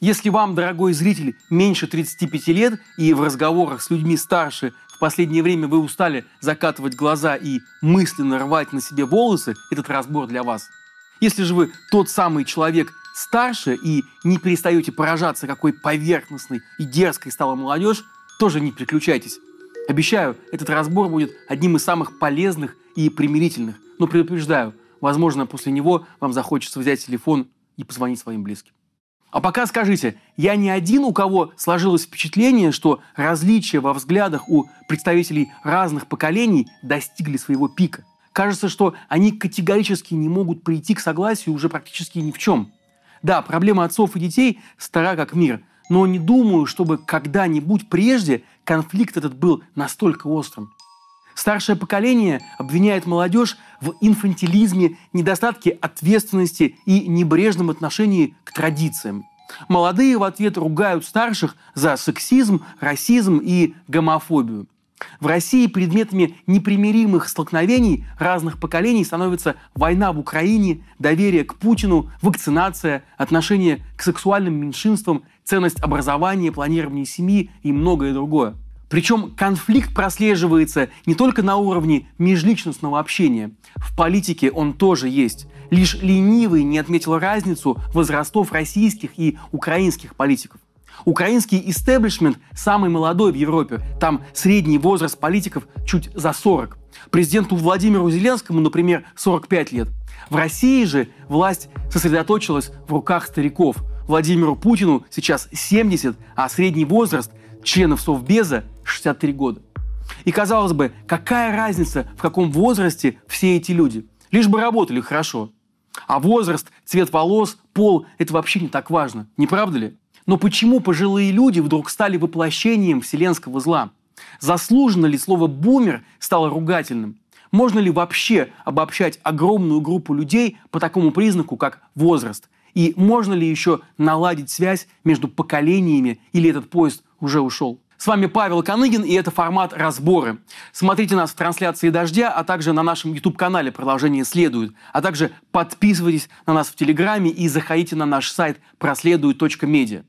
Если вам, дорогой зритель, меньше 35 лет и в разговорах с людьми старше в последнее время вы устали закатывать глаза и мысленно рвать на себе волосы, этот разбор для вас. Если же вы тот самый человек старше и не перестаете поражаться, какой поверхностной и дерзкой стала молодежь, тоже не переключайтесь. Обещаю, этот разбор будет одним из самых полезных и примирительных. Но предупреждаю, возможно, после него вам захочется взять телефон и позвонить своим близким. А пока скажите, я не один, у кого сложилось впечатление, что различия во взглядах у представителей разных поколений достигли своего пика. Кажется, что они категорически не могут прийти к согласию уже практически ни в чем. Да, проблема отцов и детей стара как мир, но не думаю, чтобы когда-нибудь прежде конфликт этот был настолько острым. Старшее поколение обвиняет молодежь в инфантилизме, недостатке ответственности и небрежном отношении к традициям. Молодые в ответ ругают старших за сексизм, расизм и гомофобию. В России предметами непримиримых столкновений разных поколений становятся война в Украине, доверие к Путину, вакцинация, отношение к сексуальным меньшинствам, ценность образования, планирование семьи и многое другое. Причем конфликт прослеживается не только на уровне межличностного общения. В политике он тоже есть. Лишь ленивый не отметил разницу возрастов российских и украинских политиков. Украинский истеблишмент самый молодой в Европе. Там средний возраст политиков чуть за 40. Президенту Владимиру Зеленскому, например, 45 лет. В России же власть сосредоточилась в руках стариков. Владимиру Путину сейчас 70, а средний возраст членов Совбеза 63 года. И казалось бы, какая разница, в каком возрасте все эти люди? Лишь бы работали хорошо. А возраст, цвет волос, пол – это вообще не так важно. Не правда ли? Но почему пожилые люди вдруг стали воплощением вселенского зла? Заслуженно ли слово «бумер» стало ругательным? Можно ли вообще обобщать огромную группу людей по такому признаку, как возраст? И можно ли еще наладить связь между поколениями, или этот поезд уже ушел? С вами Павел Коныгин, и это формат «Разборы». Смотрите нас в трансляции «Дождя», а также на нашем YouTube-канале «Продолжение следует». А также подписывайтесь на нас в Телеграме и заходите на наш сайт проследует.медиа.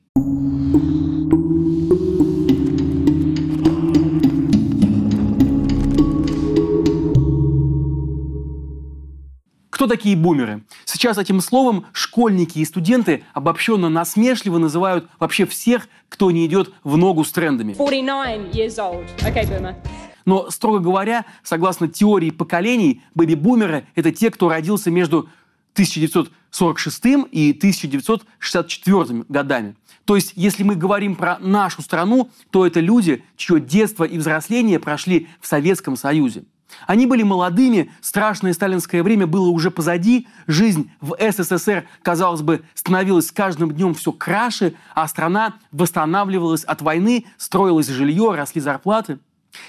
Кто такие бумеры? Сейчас этим словом школьники и студенты обобщенно насмешливо называют вообще всех, кто не идет в ногу с трендами. 49 years old. Okay, boomer. Но, строго говоря, согласно теории поколений, бэби-бумеры – это те, кто родился между 1946 и 1964 годами. То есть, если мы говорим про нашу страну, то это люди, чье детство и взросление прошли в Советском Союзе. Они были молодыми, страшное сталинское время было уже позади, жизнь в СССР, казалось бы, становилась с каждым днем все краше, а страна восстанавливалась от войны, строилось жилье, росли зарплаты.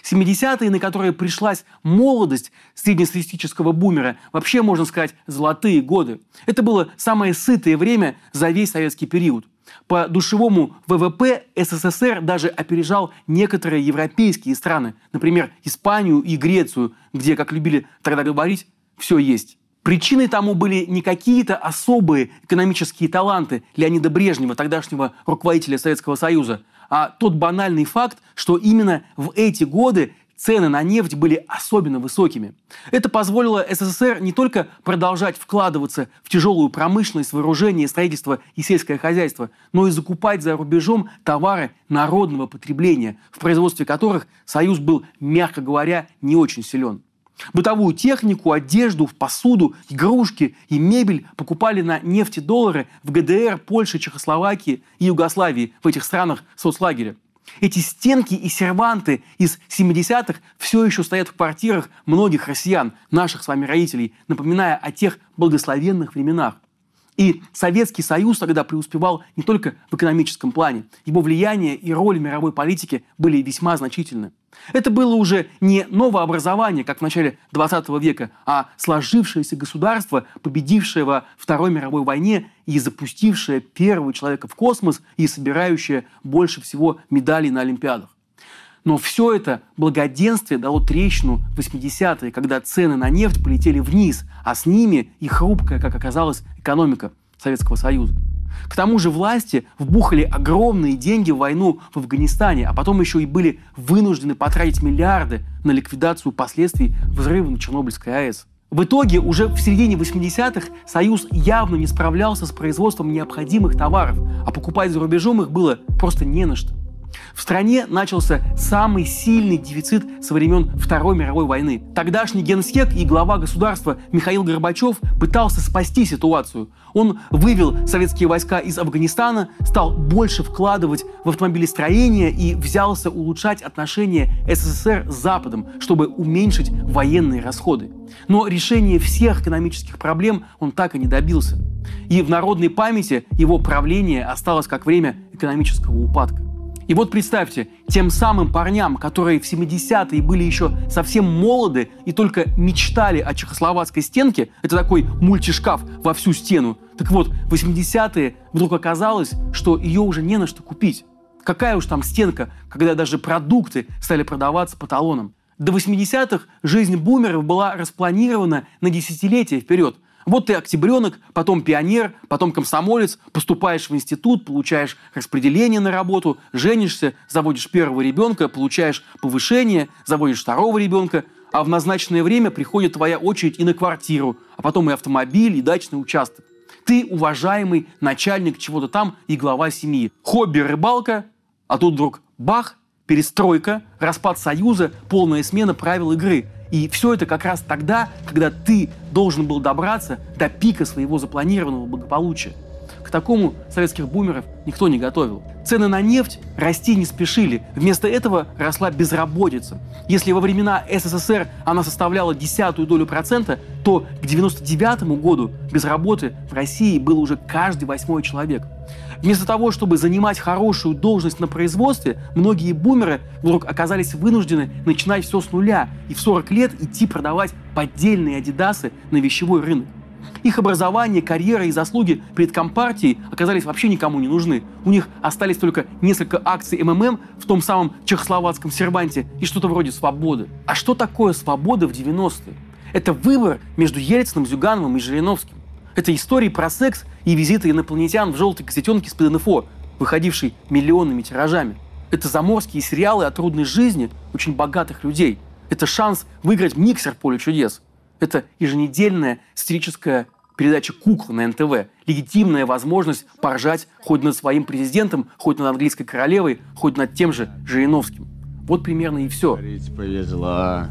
70-е, на которые пришлась молодость среднестатистического бумера, вообще, можно сказать, золотые годы. Это было самое сытое время за весь советский период – по душевому ВВП СССР даже опережал некоторые европейские страны, например, Испанию и Грецию, где, как любили тогда говорить, все есть. Причиной тому были не какие-то особые экономические таланты Леонида Брежнева, тогдашнего руководителя Советского Союза, а тот банальный факт, что именно в эти годы цены на нефть были особенно высокими. Это позволило СССР не только продолжать вкладываться в тяжелую промышленность, вооружение, строительство и сельское хозяйство, но и закупать за рубежом товары народного потребления, в производстве которых Союз был, мягко говоря, не очень силен. Бытовую технику, одежду, посуду, игрушки и мебель покупали на нефтедоллары в ГДР, Польше, Чехословакии и Югославии, в этих странах соцлагеря. Эти стенки и серванты из 70-х все еще стоят в квартирах многих россиян, наших с вами родителей, напоминая о тех благословенных временах. И Советский Союз тогда преуспевал не только в экономическом плане. Его влияние и роль в мировой политике были весьма значительны. Это было уже не новое образование, как в начале 20 века, а сложившееся государство, победившее во Второй мировой войне и запустившее первого человека в космос и собирающее больше всего медалей на Олимпиадах. Но все это благоденствие дало трещину в 80-е, когда цены на нефть полетели вниз, а с ними и хрупкая, как оказалось, экономика Советского Союза. К тому же власти вбухали огромные деньги в войну в Афганистане, а потом еще и были вынуждены потратить миллиарды на ликвидацию последствий взрыва на Чернобыльской АЭС. В итоге уже в середине 80-х Союз явно не справлялся с производством необходимых товаров, а покупать за рубежом их было просто не на что. В стране начался самый сильный дефицит со времен Второй мировой войны. Тогдашний генсек и глава государства Михаил Горбачев пытался спасти ситуацию. Он вывел советские войска из Афганистана, стал больше вкладывать в автомобилестроение и взялся улучшать отношения СССР с Западом, чтобы уменьшить военные расходы. Но решения всех экономических проблем он так и не добился. И в народной памяти его правление осталось как время экономического упадка. И вот представьте, тем самым парням, которые в 70-е были еще совсем молоды и только мечтали о чехословацкой стенке, это такой мультишкаф во всю стену, так вот, в 80-е вдруг оказалось, что ее уже не на что купить. Какая уж там стенка, когда даже продукты стали продаваться по талонам. До 80-х жизнь бумеров была распланирована на десятилетия вперед – вот ты октябренок, потом пионер, потом комсомолец, поступаешь в институт, получаешь распределение на работу, женишься, заводишь первого ребенка, получаешь повышение, заводишь второго ребенка, а в назначенное время приходит твоя очередь и на квартиру, а потом и автомобиль, и дачный участок. Ты уважаемый начальник чего-то там и глава семьи. Хобби рыбалка, а тут вдруг бах, перестройка, распад союза, полная смена правил игры – и все это как раз тогда, когда ты должен был добраться до пика своего запланированного благополучия. К такому советских бумеров никто не готовил. Цены на нефть расти не спешили. Вместо этого росла безработица. Если во времена СССР она составляла десятую долю процента, то к 99 году без работы в России был уже каждый восьмой человек. Вместо того, чтобы занимать хорошую должность на производстве, многие бумеры вдруг оказались вынуждены начинать все с нуля и в 40 лет идти продавать поддельные адидасы на вещевой рынок. Их образование, карьера и заслуги перед Компартией оказались вообще никому не нужны. У них остались только несколько акций МММ в том самом чехословацком серванте и что-то вроде свободы. А что такое свобода в 90-е? Это выбор между Ельциным, Зюгановым и Жириновским. Это истории про секс и визиты инопланетян в желтой газетенке с ПДНФО, выходившей миллионными тиражами. Это заморские сериалы о трудной жизни очень богатых людей. Это шанс выиграть миксер поле чудес – это еженедельная сатирическая передача «Кукла» на НТВ. Легитимная возможность поржать хоть над своим президентом, хоть над английской королевой, хоть над тем же Жириновским. Вот примерно и все. Повезло.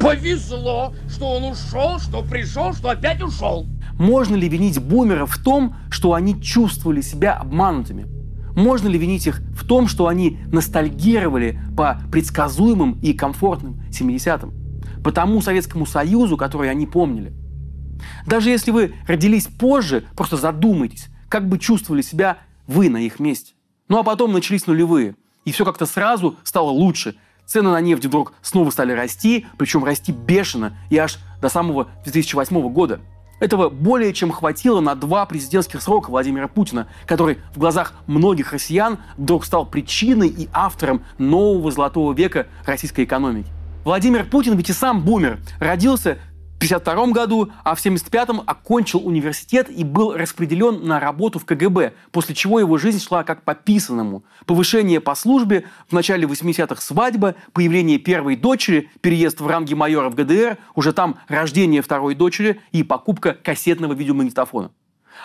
Повезло, что он ушел, что пришел, что опять ушел. Можно ли винить бумеров в том, что они чувствовали себя обманутыми? Можно ли винить их в том, что они ностальгировали по предсказуемым и комфортным 70-м? По тому Советскому Союзу, который они помнили. Даже если вы родились позже, просто задумайтесь, как бы чувствовали себя вы на их месте. Ну а потом начались нулевые, и все как-то сразу стало лучше. Цены на нефть вдруг снова стали расти, причем расти бешено, и аж до самого 2008 года. Этого более чем хватило на два президентских срока Владимира Путина, который в глазах многих россиян вдруг стал причиной и автором нового золотого века российской экономики. Владимир Путин ведь и сам бумер. Родился в 1952 году, а в 1975 окончил университет и был распределен на работу в КГБ, после чего его жизнь шла как по писанному. Повышение по службе, в начале 80-х свадьба, появление первой дочери, переезд в ранге майора в ГДР, уже там рождение второй дочери и покупка кассетного видеомагнитофона.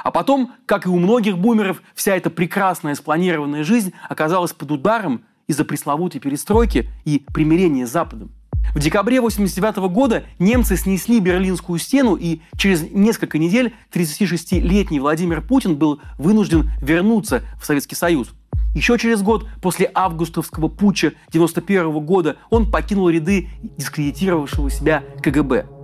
А потом, как и у многих бумеров, вся эта прекрасная спланированная жизнь оказалась под ударом из-за пресловутой перестройки и примирения с Западом. В декабре 1989 года немцы снесли Берлинскую стену, и через несколько недель 36-летний Владимир Путин был вынужден вернуться в Советский Союз. Еще через год, после августовского путча 1991 года, он покинул ряды дискредитировавшего себя КГБ.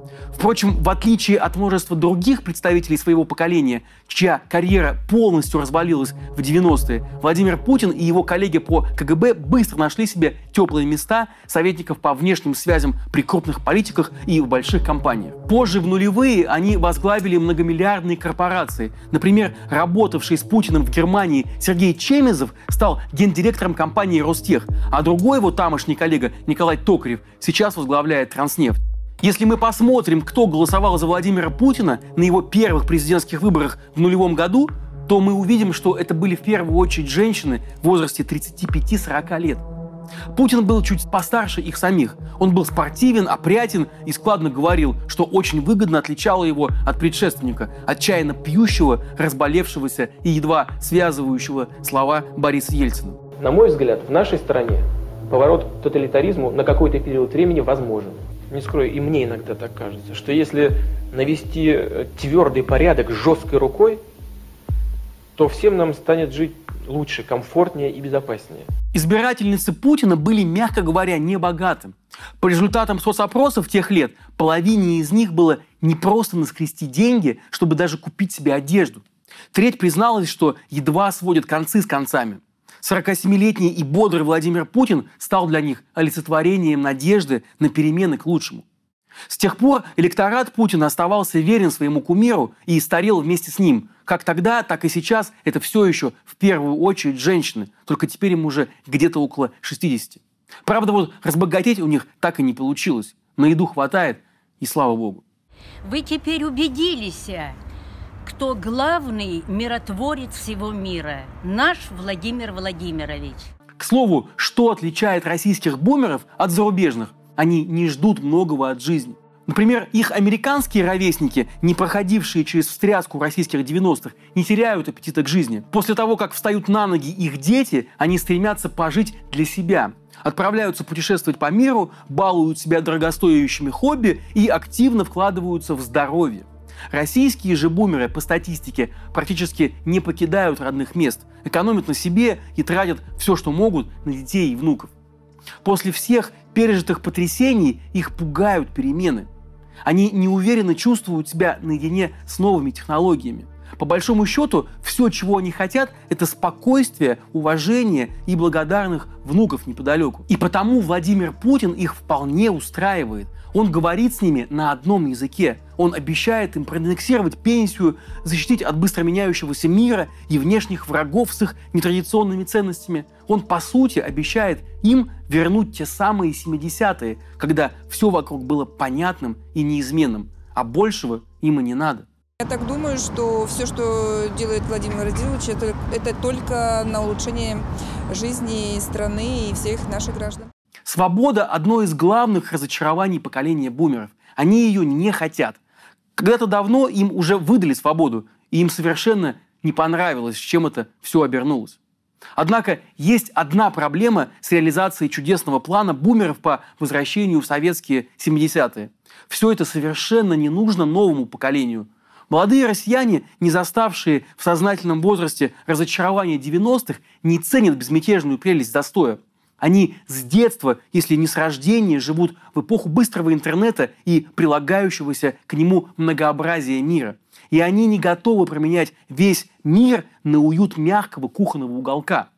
Впрочем, в отличие от множества других представителей своего поколения, чья карьера полностью развалилась в 90-е, Владимир Путин и его коллеги по КГБ быстро нашли себе теплые места советников по внешним связям при крупных политиках и в больших компаниях. Позже, в нулевые, они возглавили многомиллиардные корпорации. Например, работавший с Путиным в Германии Сергей Чемезов стал гендиректором компании «Ростех», а другой его тамошний коллега Николай Токарев сейчас возглавляет «Транснефть». Если мы посмотрим, кто голосовал за Владимира Путина на его первых президентских выборах в нулевом году, то мы увидим, что это были в первую очередь женщины в возрасте 35-40 лет. Путин был чуть постарше их самих. Он был спортивен, опрятен и складно говорил, что очень выгодно отличало его от предшественника, отчаянно пьющего, разболевшегося и едва связывающего слова Бориса Ельцина. На мой взгляд, в нашей стране поворот к тоталитаризму на какой-то период времени возможен. Не скрою, и мне иногда так кажется, что если навести э, твердый порядок жесткой рукой, то всем нам станет жить лучше, комфортнее и безопаснее. Избирательницы Путина были, мягко говоря, не богаты. По результатам соцопросов тех лет половине из них было не просто наскрести деньги, чтобы даже купить себе одежду. Треть призналась, что едва сводят концы с концами. 47-летний и бодрый Владимир Путин стал для них олицетворением надежды на перемены к лучшему. С тех пор электорат Путина оставался верен своему кумиру и старел вместе с ним. Как тогда, так и сейчас это все еще в первую очередь женщины, только теперь им уже где-то около 60. Правда, вот разбогатеть у них так и не получилось. На еду хватает, и слава богу. Вы теперь убедились, кто главный миротворец всего мира. Наш Владимир Владимирович. К слову, что отличает российских бумеров от зарубежных? Они не ждут многого от жизни. Например, их американские ровесники, не проходившие через встряску российских 90-х, не теряют аппетита к жизни. После того, как встают на ноги их дети, они стремятся пожить для себя. Отправляются путешествовать по миру, балуют себя дорогостоящими хобби и активно вкладываются в здоровье. Российские же бумеры, по статистике, практически не покидают родных мест, экономят на себе и тратят все, что могут, на детей и внуков. После всех пережитых потрясений их пугают перемены. Они неуверенно чувствуют себя наедине с новыми технологиями. По большому счету, все, чего они хотят, это спокойствие, уважение и благодарных внуков неподалеку. И потому Владимир Путин их вполне устраивает. Он говорит с ними на одном языке. Он обещает им проиндексировать пенсию, защитить от быстро меняющегося мира и внешних врагов с их нетрадиционными ценностями. Он, по сути, обещает им вернуть те самые 70-е, когда все вокруг было понятным и неизменным, а большего им и не надо. Я так думаю, что все, что делает Владимир Владимирович, это, это только на улучшение жизни страны и всех наших граждан. Свобода – одно из главных разочарований поколения бумеров. Они ее не хотят. Когда-то давно им уже выдали свободу, и им совершенно не понравилось, с чем это все обернулось. Однако есть одна проблема с реализацией чудесного плана бумеров по возвращению в советские 70-е. Все это совершенно не нужно новому поколению – Молодые россияне, не заставшие в сознательном возрасте разочарования 90-х, не ценят безмятежную прелесть застоя. Они с детства, если не с рождения, живут в эпоху быстрого интернета и прилагающегося к нему многообразия мира. И они не готовы променять весь мир на уют мягкого кухонного уголка.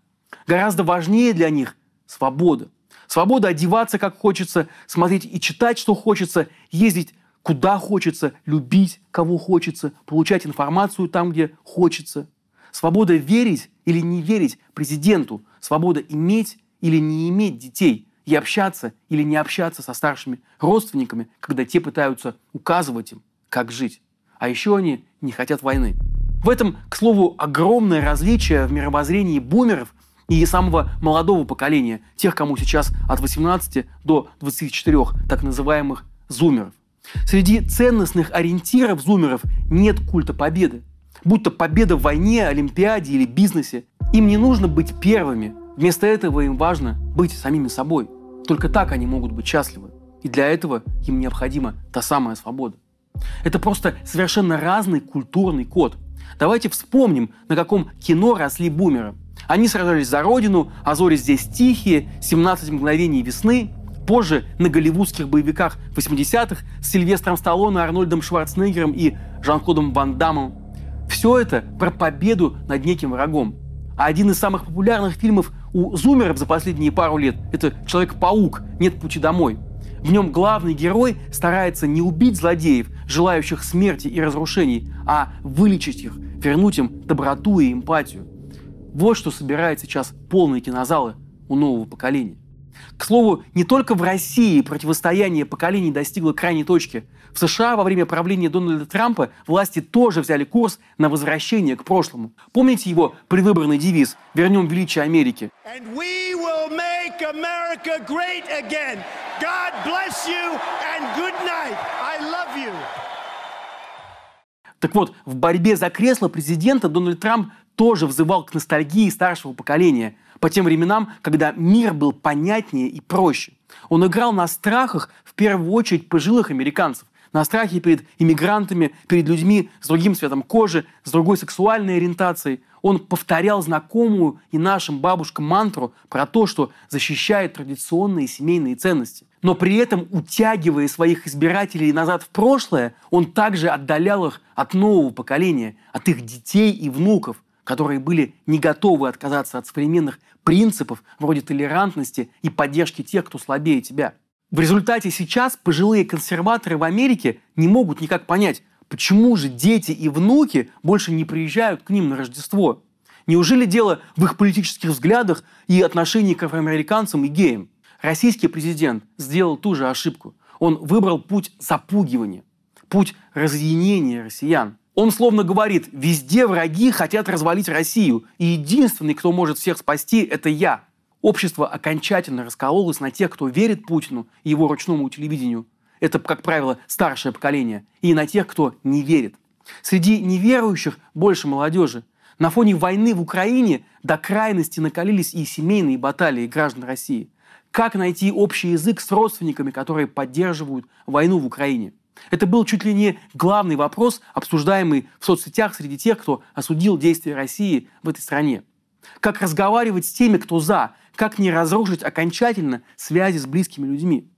Гораздо важнее для них свобода. Свобода одеваться как хочется, смотреть и читать, что хочется, ездить куда хочется, любить кого хочется, получать информацию там, где хочется. Свобода верить или не верить президенту, свобода иметь или не иметь детей и общаться или не общаться со старшими родственниками, когда те пытаются указывать им, как жить. А еще они не хотят войны. В этом, к слову, огромное различие в мировоззрении бумеров и самого молодого поколения, тех, кому сейчас от 18 до 24, так называемых зумеров. Среди ценностных ориентиров зумеров нет культа победы. Будь то победа в войне, олимпиаде или бизнесе. Им не нужно быть первыми. Вместо этого им важно быть самими собой. Только так они могут быть счастливы. И для этого им необходима та самая свобода. Это просто совершенно разный культурный код. Давайте вспомним, на каком кино росли бумеры. Они сражались за родину, а зори здесь тихие, 17 мгновений весны, Позже на голливудских боевиках 80-х с Сильвестром Сталлоне, Арнольдом Шварценеггером и Жан-Клодом Ван Дамом. Все это про победу над неким врагом. А один из самых популярных фильмов у зумеров за последние пару лет – это «Человек-паук. Нет пути домой». В нем главный герой старается не убить злодеев, желающих смерти и разрушений, а вылечить их, вернуть им доброту и эмпатию. Вот что собирает сейчас полные кинозалы у нового поколения. К слову, не только в России противостояние поколений достигло крайней точки. В США во время правления Дональда Трампа власти тоже взяли курс на возвращение к прошлому. Помните его предвыборный девиз «Вернем величие Америки»? Так вот, в борьбе за кресло президента Дональд Трамп тоже взывал к ностальгии старшего поколения, по тем временам, когда мир был понятнее и проще. Он играл на страхах, в первую очередь, пожилых американцев, на страхе перед иммигрантами, перед людьми с другим цветом кожи, с другой сексуальной ориентацией. Он повторял знакомую и нашим бабушкам мантру про то, что защищает традиционные семейные ценности. Но при этом, утягивая своих избирателей назад в прошлое, он также отдалял их от нового поколения, от их детей и внуков, которые были не готовы отказаться от современных принципов вроде толерантности и поддержки тех, кто слабее тебя. В результате сейчас пожилые консерваторы в Америке не могут никак понять, почему же дети и внуки больше не приезжают к ним на Рождество. Неужели дело в их политических взглядах и отношении к афроамериканцам и геям? Российский президент сделал ту же ошибку. Он выбрал путь запугивания, путь разъединения россиян. Он словно говорит, везде враги хотят развалить Россию, и единственный, кто может всех спасти, это я. Общество окончательно раскололось на тех, кто верит Путину и его ручному телевидению. Это, как правило, старшее поколение. И на тех, кто не верит. Среди неверующих больше молодежи. На фоне войны в Украине до крайности накалились и семейные баталии граждан России. Как найти общий язык с родственниками, которые поддерживают войну в Украине? Это был чуть ли не главный вопрос, обсуждаемый в соцсетях среди тех, кто осудил действия России в этой стране. Как разговаривать с теми, кто за, как не разрушить окончательно связи с близкими людьми.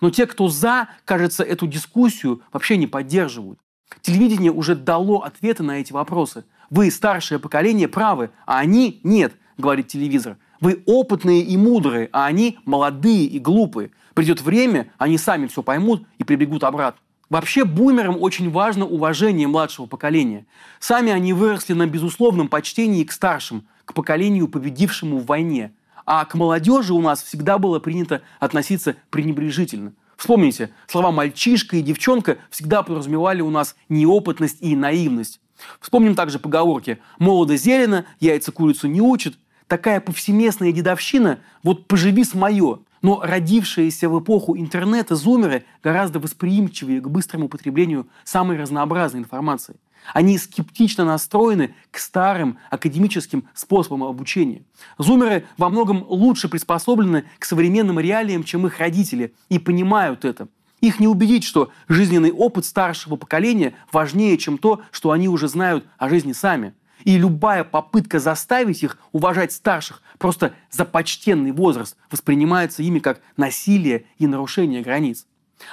Но те, кто за, кажется, эту дискуссию вообще не поддерживают. Телевидение уже дало ответы на эти вопросы. Вы, старшее поколение, правы, а они нет, говорит телевизор. Вы опытные и мудрые, а они молодые и глупые. Придет время, они сами все поймут и прибегут обратно. Вообще бумерам очень важно уважение младшего поколения. Сами они выросли на безусловном почтении к старшим, к поколению, победившему в войне. А к молодежи у нас всегда было принято относиться пренебрежительно. Вспомните, слова «мальчишка» и «девчонка» всегда подразумевали у нас неопытность и наивность. Вспомним также поговорки «молодо зелено, яйца курицу не учат». Такая повсеместная дедовщина «вот поживи с мое». Но родившиеся в эпоху интернета зумеры гораздо восприимчивее к быстрому употреблению самой разнообразной информации. Они скептично настроены к старым академическим способам обучения. Зумеры во многом лучше приспособлены к современным реалиям, чем их родители, и понимают это. Их не убедить, что жизненный опыт старшего поколения важнее, чем то, что они уже знают о жизни сами. И любая попытка заставить их уважать старших просто за почтенный возраст воспринимается ими как насилие и нарушение границ.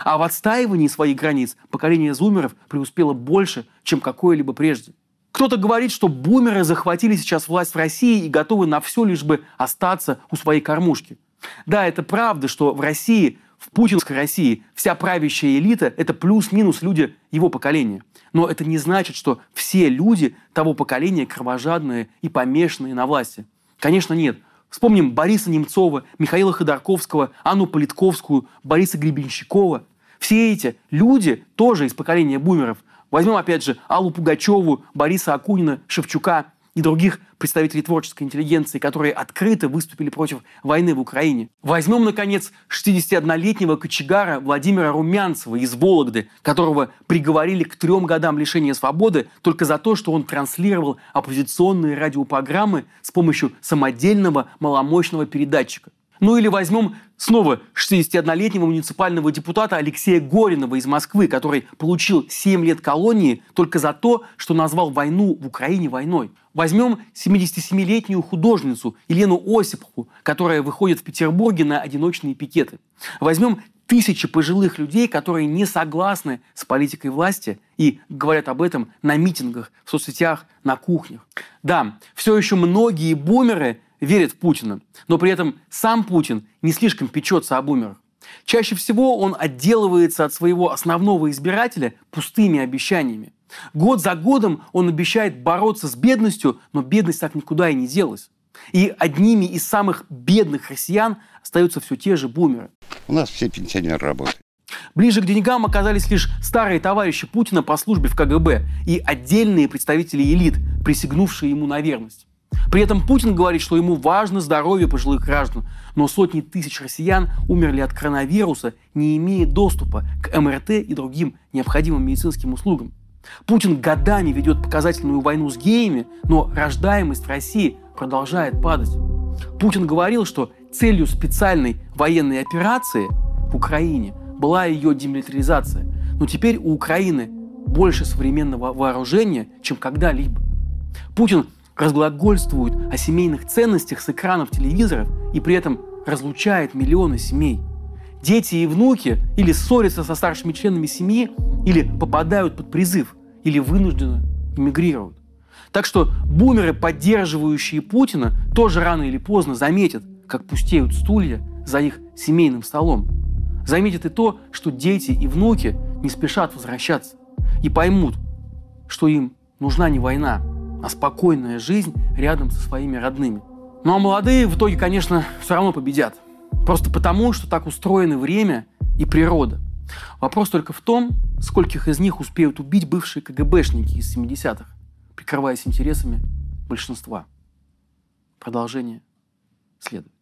А в отстаивании своих границ поколение зумеров преуспело больше, чем какое-либо прежде. Кто-то говорит, что бумеры захватили сейчас власть в России и готовы на все, лишь бы остаться у своей кормушки. Да, это правда, что в России, в путинской России, вся правящая элита – это плюс-минус люди его поколения. Но это не значит, что все люди того поколения кровожадные и помешанные на власти. Конечно, нет. Вспомним Бориса Немцова, Михаила Ходорковского, Анну Политковскую, Бориса Гребенщикова. Все эти люди тоже из поколения бумеров. Возьмем, опять же, Аллу Пугачеву, Бориса Акунина, Шевчука и других представителей творческой интеллигенции, которые открыто выступили против войны в Украине. Возьмем, наконец, 61-летнего кочегара Владимира Румянцева из Вологды, которого приговорили к трем годам лишения свободы только за то, что он транслировал оппозиционные радиопрограммы с помощью самодельного маломощного передатчика. Ну или возьмем снова 61-летнего муниципального депутата Алексея Горинова из Москвы, который получил 7 лет колонии только за то, что назвал войну в Украине войной. Возьмем 77-летнюю художницу Елену Осипову, которая выходит в Петербурге на одиночные пикеты. Возьмем тысячи пожилых людей, которые не согласны с политикой власти и говорят об этом на митингах, в соцсетях, на кухнях. Да, все еще многие бумеры верит в Путина, но при этом сам Путин не слишком печется об умерах. Чаще всего он отделывается от своего основного избирателя пустыми обещаниями. Год за годом он обещает бороться с бедностью, но бедность так никуда и не делась. И одними из самых бедных россиян остаются все те же бумеры. У нас все пенсионеры работают. Ближе к деньгам оказались лишь старые товарищи Путина по службе в КГБ и отдельные представители элит, присягнувшие ему на верность. При этом Путин говорит, что ему важно здоровье пожилых граждан, но сотни тысяч россиян умерли от коронавируса, не имея доступа к МРТ и другим необходимым медицинским услугам. Путин годами ведет показательную войну с геями, но рождаемость в России продолжает падать. Путин говорил, что целью специальной военной операции в Украине была ее демилитаризация. Но теперь у Украины больше современного вооружения, чем когда-либо. Путин разглагольствует о семейных ценностях с экранов телевизоров и при этом разлучает миллионы семей. Дети и внуки или ссорятся со старшими членами семьи, или попадают под призыв, или вынужденно эмигрируют. Так что бумеры, поддерживающие Путина, тоже рано или поздно заметят, как пустеют стулья за их семейным столом. Заметят и то, что дети и внуки не спешат возвращаться. И поймут, что им нужна не война, а спокойная жизнь рядом со своими родными. Ну а молодые в итоге, конечно, все равно победят. Просто потому, что так устроены время и природа. Вопрос только в том, скольких из них успеют убить бывшие КГБшники из 70-х, прикрываясь интересами большинства. Продолжение следует.